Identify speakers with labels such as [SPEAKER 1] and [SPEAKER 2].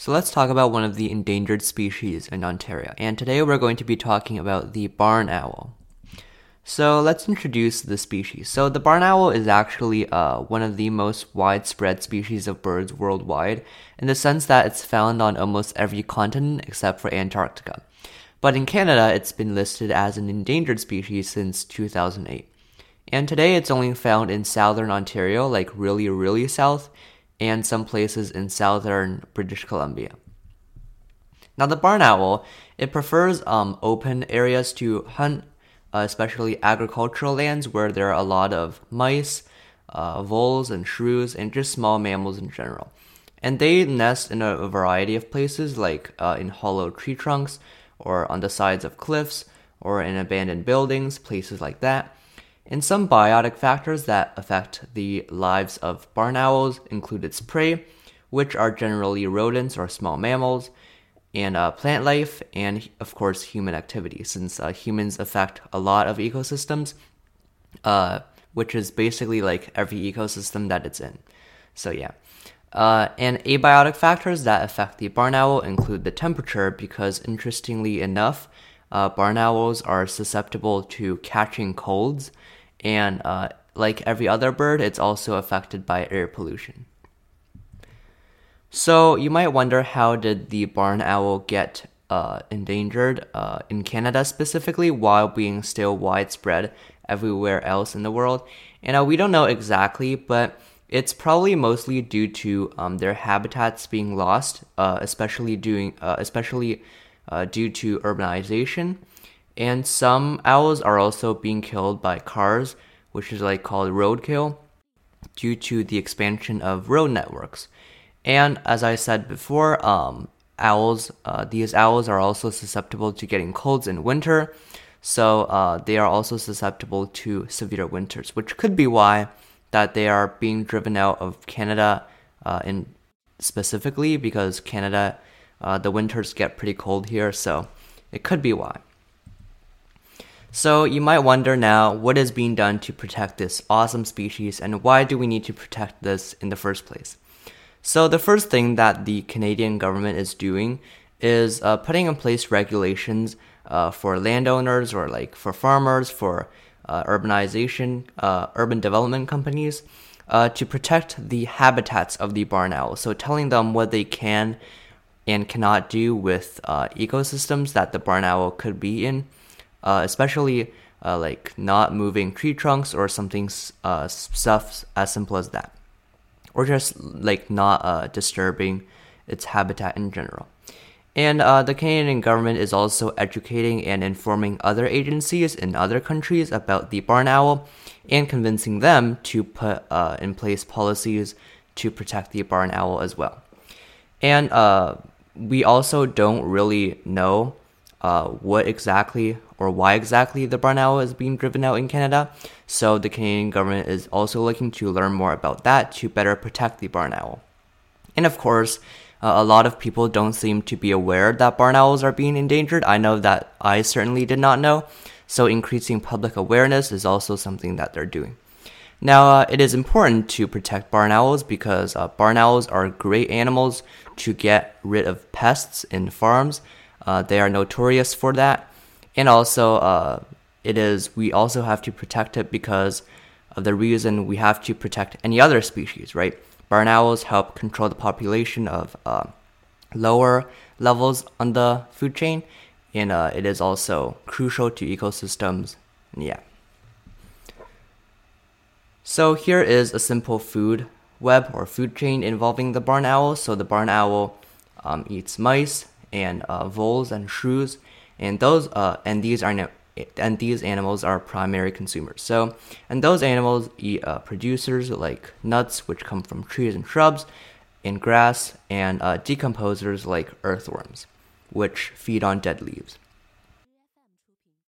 [SPEAKER 1] So let's talk about one of the endangered species in Ontario. And today we're going to be talking about the barn owl. So let's introduce the species. So the barn owl is actually uh, one of the most widespread species of birds worldwide, in the sense that it's found on almost every continent except for Antarctica. But in Canada, it's been listed as an endangered species since 2008. And today it's only found in southern Ontario, like really, really south, and some places in southern British Columbia. Now, the barn owl, it prefers um, open areas to hunt uh, especially agricultural lands where there are a lot of mice, uh, voles, and shrews, and just small mammals in general. And they nest in a variety of places, like uh, in hollow tree trunks, or on the sides of cliffs, or in abandoned buildings, places like that. And some biotic factors that affect the lives of barn owls include its prey, which are generally rodents or small mammals, and uh, plant life, and of course, human activity, since uh, humans affect a lot of ecosystems, uh, which is basically like every ecosystem that it's in. So, yeah. Uh, and abiotic factors that affect the barn owl include the temperature, because interestingly enough, uh, barn owls are susceptible to catching colds, and uh, like every other bird, it's also affected by air pollution. So you might wonder how did the barn owl get uh, endangered uh, in Canada specifically while being still widespread everywhere else in the world? And uh, we don't know exactly, but it's probably mostly due to um, their habitats being lost, uh, especially doing especially uh, due to urbanization. And some owls are also being killed by cars, which is like called roadkill, due to the expansion of road networks. And as I said before, um, owls, uh, these owls are also susceptible to getting colds in winter. So uh, they are also susceptible to severe winters, which could be why that they are being driven out of Canada uh, in specifically because Canada, uh, the winters get pretty cold here. So it could be why. So you might wonder now what is being done to protect this awesome species and why do we need to protect this in the first place? So, the first thing that the Canadian government is doing is uh, putting in place regulations uh, for landowners or like for farmers, for uh, urbanization, uh, urban development companies uh, to protect the habitats of the barn owl. So, telling them what they can and cannot do with uh, ecosystems that the barn owl could be in, especially like not moving tree trunks or something stuff as simple as that or just like not uh, disturbing its habitat in general. And uh, the Canadian government is also educating and informing other agencies in other countries about the barn owl and convincing them to put uh, in place policies to protect the barn owl as well. And uh, we also don't really know uh, what exactly or why exactly the barn owl is being driven out in Canada. So the Canadian government is also looking to learn more about that to better protect the barn owl. And of course, uh, a lot of people don't seem to be aware that barn owls are being endangered. I know that I certainly did not know. So increasing public awareness is also something that they're doing. Now, uh, it is important to protect barn owls because uh, barn owls are great animals to get rid of pests in farms. Uh, they are notorious for that and also uh, it is we also have to protect it because of the reason we have to protect any other species, right? Barn owls help control the population of uh, lower levels on the food chain, and uh, it is also crucial to ecosystems. Yeah. So here is a simple food web or food chain involving the barn owl. So the barn owl um, eats mice and uh, voles and shrews and those uh, and these are and these animals are primary consumers. So, and those animals eat uh, producers like nuts, which come from trees and shrubs, and grass, and uh, decomposers like earthworms, which feed on dead leaves.